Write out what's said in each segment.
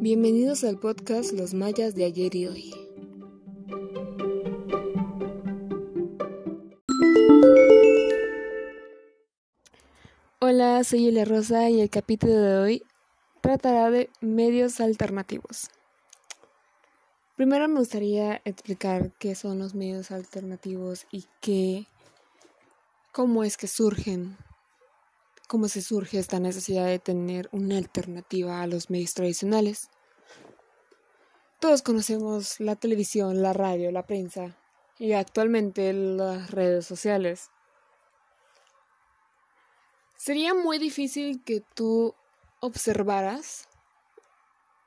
Bienvenidos al podcast Los Mayas de ayer y hoy. Hola, soy Elia Rosa y el capítulo de hoy tratará de medios alternativos. Primero me gustaría explicar qué son los medios alternativos y qué, cómo es que surgen, cómo se surge esta necesidad de tener una alternativa a los medios tradicionales. Todos conocemos la televisión, la radio, la prensa y actualmente las redes sociales. Sería muy difícil que tú observaras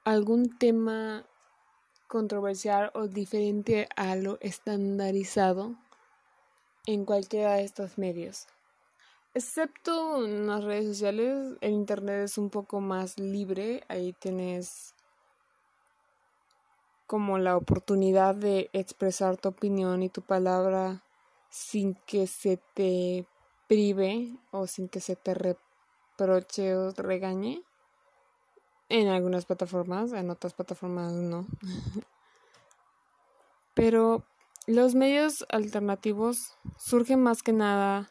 algún tema controversial o diferente a lo estandarizado en cualquiera de estos medios. Excepto en las redes sociales, el Internet es un poco más libre, ahí tienes como la oportunidad de expresar tu opinión y tu palabra sin que se te prive o sin que se te reproche o regañe. En algunas plataformas, en otras plataformas no. Pero los medios alternativos surgen más que nada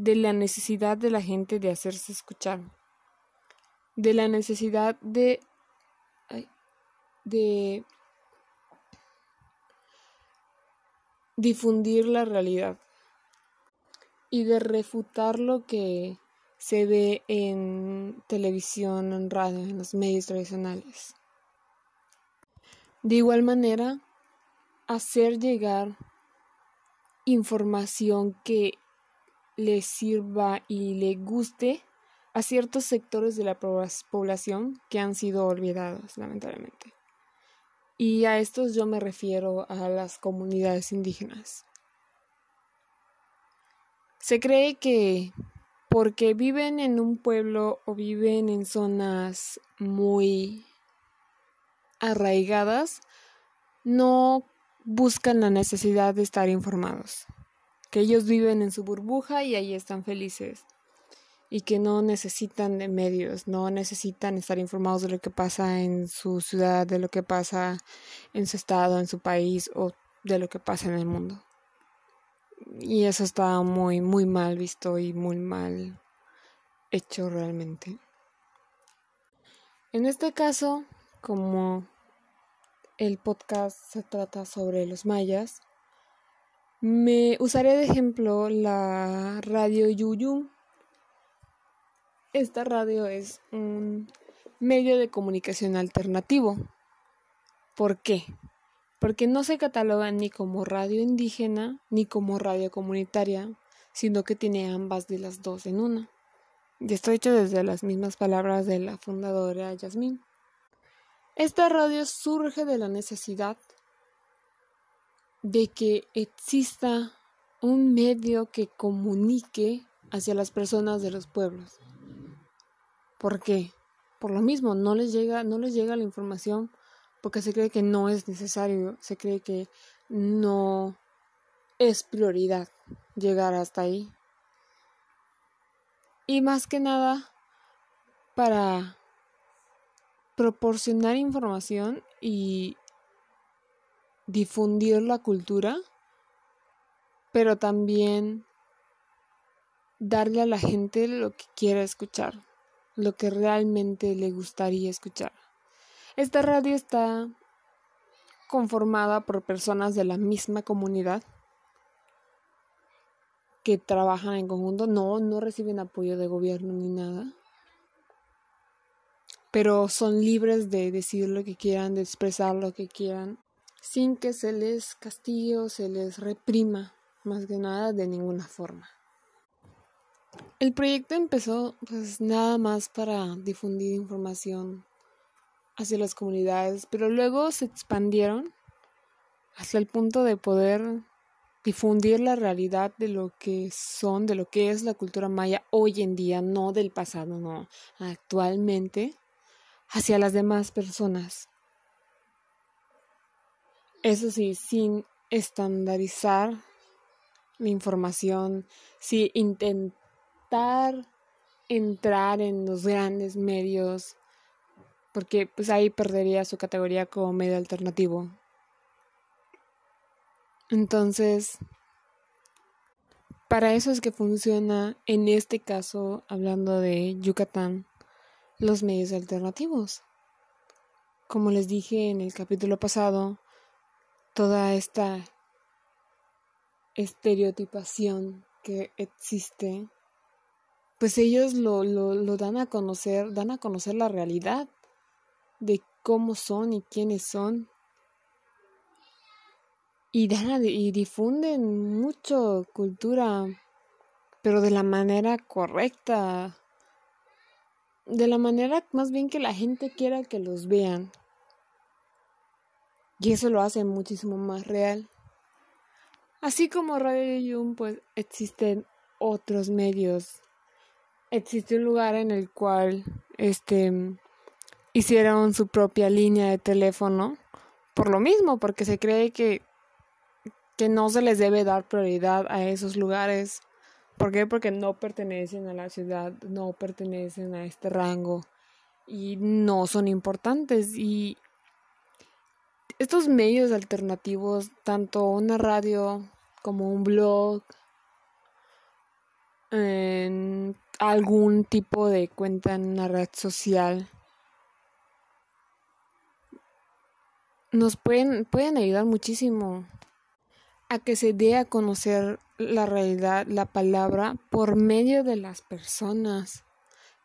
de la necesidad de la gente de hacerse escuchar, de la necesidad de, de difundir la realidad y de refutar lo que se ve en televisión, en radio, en los medios tradicionales. De igual manera, hacer llegar información que le sirva y le guste a ciertos sectores de la población que han sido olvidados, lamentablemente. Y a estos yo me refiero a las comunidades indígenas. Se cree que porque viven en un pueblo o viven en zonas muy arraigadas, no buscan la necesidad de estar informados, que ellos viven en su burbuja y ahí están felices y que no necesitan de medios, no necesitan estar informados de lo que pasa en su ciudad, de lo que pasa en su estado, en su país o de lo que pasa en el mundo y eso está muy, muy mal visto y muy mal hecho realmente. En este caso, como el podcast se trata sobre los mayas, me usaré de ejemplo la radio Yuyu. Esta radio es un medio de comunicación alternativo. ¿Por qué? porque no se cataloga ni como radio indígena ni como radio comunitaria, sino que tiene ambas de las dos en una. Y esto hecho desde las mismas palabras de la fundadora Yasmín. Esta radio surge de la necesidad de que exista un medio que comunique hacia las personas de los pueblos. ¿Por qué? Por lo mismo, no les llega, no les llega la información porque se cree que no es necesario, se cree que no es prioridad llegar hasta ahí. Y más que nada para proporcionar información y difundir la cultura, pero también darle a la gente lo que quiera escuchar, lo que realmente le gustaría escuchar. Esta radio está conformada por personas de la misma comunidad que trabajan en conjunto. No, no reciben apoyo de gobierno ni nada. Pero son libres de decir lo que quieran, de expresar lo que quieran, sin que se les castigue o se les reprima, más que nada de ninguna forma. El proyecto empezó pues nada más para difundir información hacia las comunidades, pero luego se expandieron hasta el punto de poder difundir la realidad de lo que son, de lo que es la cultura maya hoy en día, no del pasado, no, actualmente, hacia las demás personas. Eso sí, sin estandarizar la información, sin intentar entrar en los grandes medios porque pues ahí perdería su categoría como medio alternativo. Entonces, para eso es que funciona, en este caso, hablando de Yucatán, los medios alternativos. Como les dije en el capítulo pasado, toda esta estereotipación que existe, pues ellos lo, lo, lo dan a conocer, dan a conocer la realidad de cómo son y quiénes son. Y, dan, y difunden mucho cultura, pero de la manera correcta, de la manera más bien que la gente quiera que los vean. Y eso lo hace muchísimo más real. Así como Radio Yum, pues existen otros medios. Existe un lugar en el cual este hicieron su propia línea de teléfono por lo mismo, porque se cree que, que no se les debe dar prioridad a esos lugares. ¿Por qué? Porque no pertenecen a la ciudad, no pertenecen a este rango y no son importantes. Y estos medios alternativos, tanto una radio como un blog, en algún tipo de cuenta en una red social, nos pueden, pueden ayudar muchísimo a que se dé a conocer la realidad, la palabra, por medio de las personas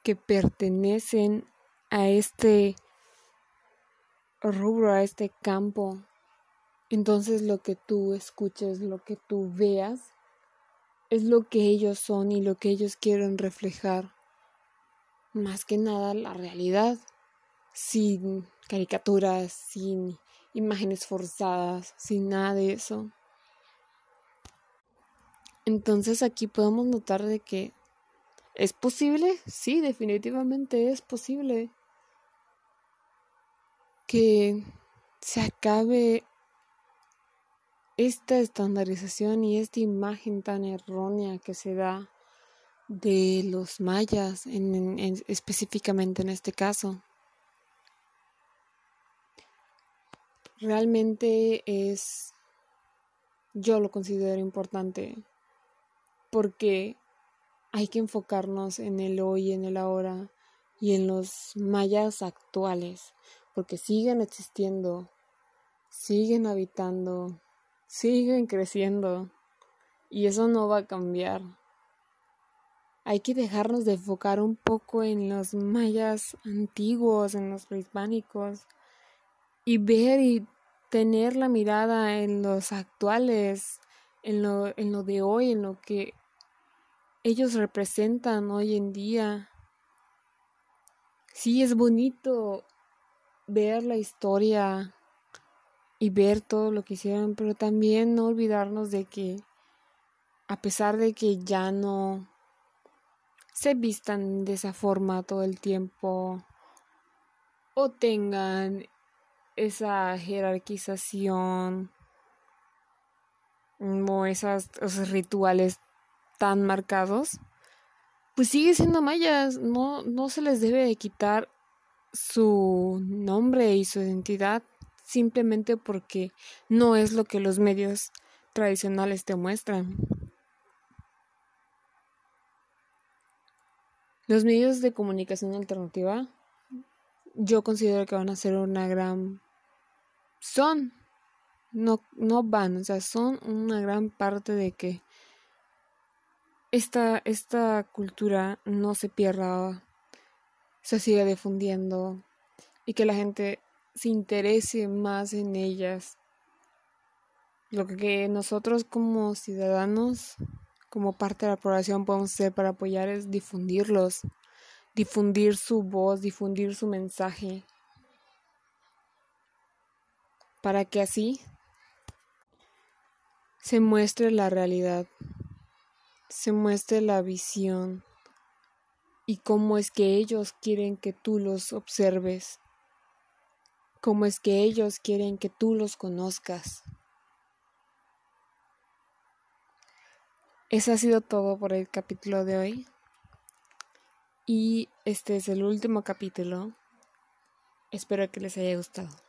que pertenecen a este rubro, a este campo. Entonces lo que tú escuches, lo que tú veas, es lo que ellos son y lo que ellos quieren reflejar. Más que nada la realidad, sin caricaturas, sin imágenes forzadas, sin nada de eso. Entonces aquí podemos notar de que es posible, sí, definitivamente es posible que se acabe esta estandarización y esta imagen tan errónea que se da de los mayas, en, específicamente en este caso. Realmente es, yo lo considero importante porque hay que enfocarnos en el hoy, en el ahora y en los mayas actuales, porque siguen existiendo, siguen habitando, siguen creciendo y eso no va a cambiar. Hay que dejarnos de enfocar un poco en los mayas antiguos, en los prehispánicos y ver y tener la mirada en los actuales, en lo, en lo de hoy, en lo que ellos representan hoy en día. Sí, es bonito ver la historia y ver todo lo que hicieron, pero también no olvidarnos de que a pesar de que ya no se vistan de esa forma todo el tiempo o tengan esa jerarquización o esas, esos rituales tan marcados, pues sigue siendo mayas, no, no se les debe de quitar su nombre y su identidad simplemente porque no es lo que los medios tradicionales te muestran. Los medios de comunicación alternativa yo considero que van a ser una gran son no no van, o sea, son una gran parte de que esta, esta cultura no se pierda, se siga difundiendo y que la gente se interese más en ellas. Lo que nosotros como ciudadanos, como parte de la población podemos hacer para apoyar es difundirlos, difundir su voz, difundir su mensaje, para que así se muestre la realidad se muestre la visión y cómo es que ellos quieren que tú los observes, cómo es que ellos quieren que tú los conozcas. Eso ha sido todo por el capítulo de hoy. Y este es el último capítulo Espero que les haya gustado.